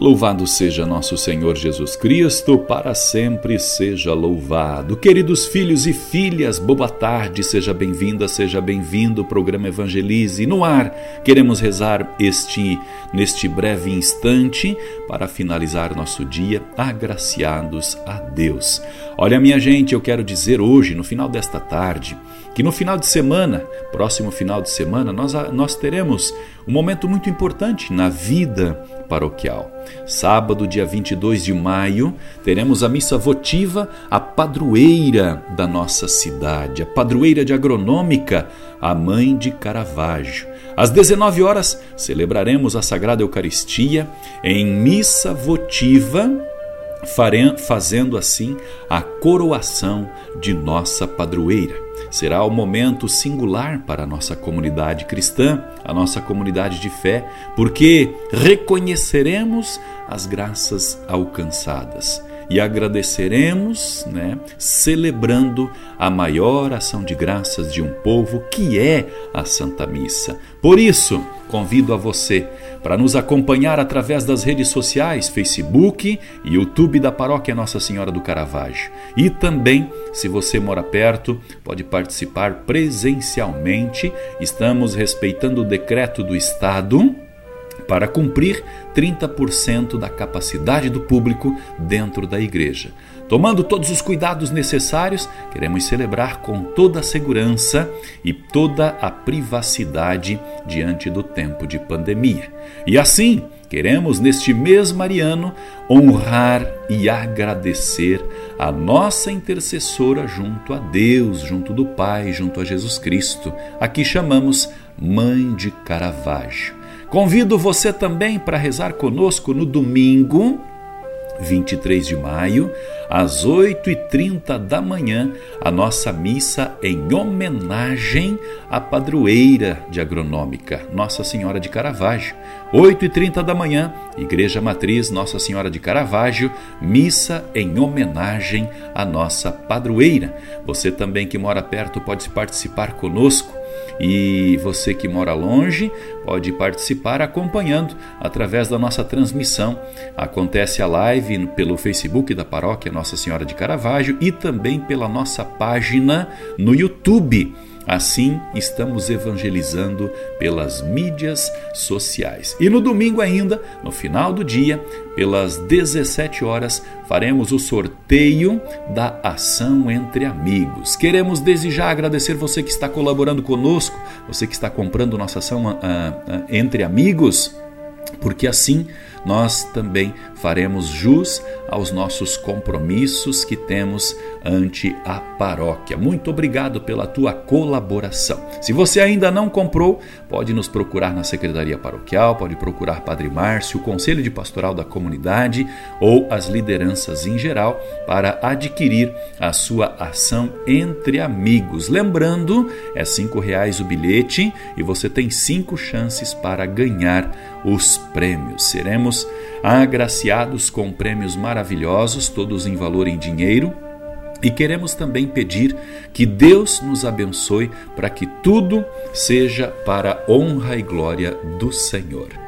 Louvado seja nosso Senhor Jesus Cristo, para sempre seja louvado. Queridos filhos e filhas, boa tarde, seja bem-vinda, seja bem-vindo. Programa Evangelize no ar. Queremos rezar este neste breve instante para finalizar nosso dia agraciados a Deus. Olha, minha gente, eu quero dizer hoje, no final desta tarde, que no final de semana, próximo final de semana, nós, nós teremos um momento muito importante na vida paroquial. Sábado, dia 22 de maio, teremos a missa votiva, a padroeira da nossa cidade, a padroeira de agronômica, a mãe de Caravaggio. Às 19 horas, celebraremos a Sagrada Eucaristia em missa votiva fazendo assim a coroação de nossa padroeira. Será um momento singular para a nossa comunidade cristã, a nossa comunidade de fé, porque reconheceremos as graças alcançadas e agradeceremos, né, celebrando a maior ação de graças de um povo que é a Santa Missa. Por isso, convido a você para nos acompanhar através das redes sociais, Facebook e YouTube da Paróquia Nossa Senhora do Caravaggio. E também, se você mora perto, pode participar presencialmente. Estamos respeitando o decreto do Estado para cumprir 30% da capacidade do público dentro da igreja. Tomando todos os cuidados necessários, queremos celebrar com toda a segurança e toda a privacidade diante do tempo de pandemia. E assim, queremos neste mês mariano honrar e agradecer a nossa intercessora junto a Deus, junto do Pai, junto a Jesus Cristo. Aqui chamamos Mãe de Caravaggio. Convido você também para rezar conosco no domingo, 23 de maio, às 8h30 da manhã, a nossa missa em homenagem à padroeira de agronômica, Nossa Senhora de Caravaggio. 8h30 da manhã, Igreja Matriz Nossa Senhora de Caravaggio, missa em homenagem à nossa padroeira. Você também que mora perto pode participar conosco. E você que mora longe pode participar acompanhando através da nossa transmissão. Acontece a live pelo Facebook da Paróquia Nossa Senhora de Caravaggio e também pela nossa página no YouTube. Assim, estamos evangelizando pelas mídias sociais. E no domingo ainda, no final do dia, pelas 17 horas, faremos o sorteio da ação entre amigos. Queremos desde já agradecer você que está colaborando conosco, você que está comprando nossa ação uh, uh, entre amigos, porque assim nós também faremos jus aos nossos compromissos que temos ante a paróquia. Muito obrigado pela tua colaboração. Se você ainda não comprou, pode nos procurar na Secretaria Paroquial, pode procurar Padre Márcio, o Conselho de Pastoral da Comunidade ou as lideranças em geral para adquirir a sua ação entre amigos. Lembrando, é cinco reais o bilhete e você tem cinco chances para ganhar os prêmios. Seremos agraciados com prêmios maravilhosos, todos em valor em dinheiro. E queremos também pedir que Deus nos abençoe para que tudo seja para honra e glória do Senhor.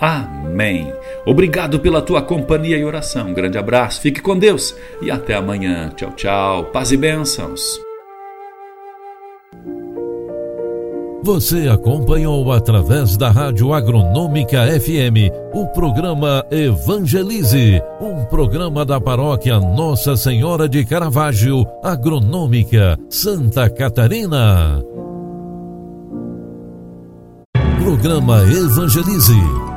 Amém. Obrigado pela tua companhia e oração. Um grande abraço, fique com Deus e até amanhã. Tchau, tchau. Paz e bênçãos. Você acompanhou através da Rádio Agronômica FM o programa Evangelize, um programa da paróquia Nossa Senhora de Caravaggio, Agronômica, Santa Catarina. Programa Evangelize.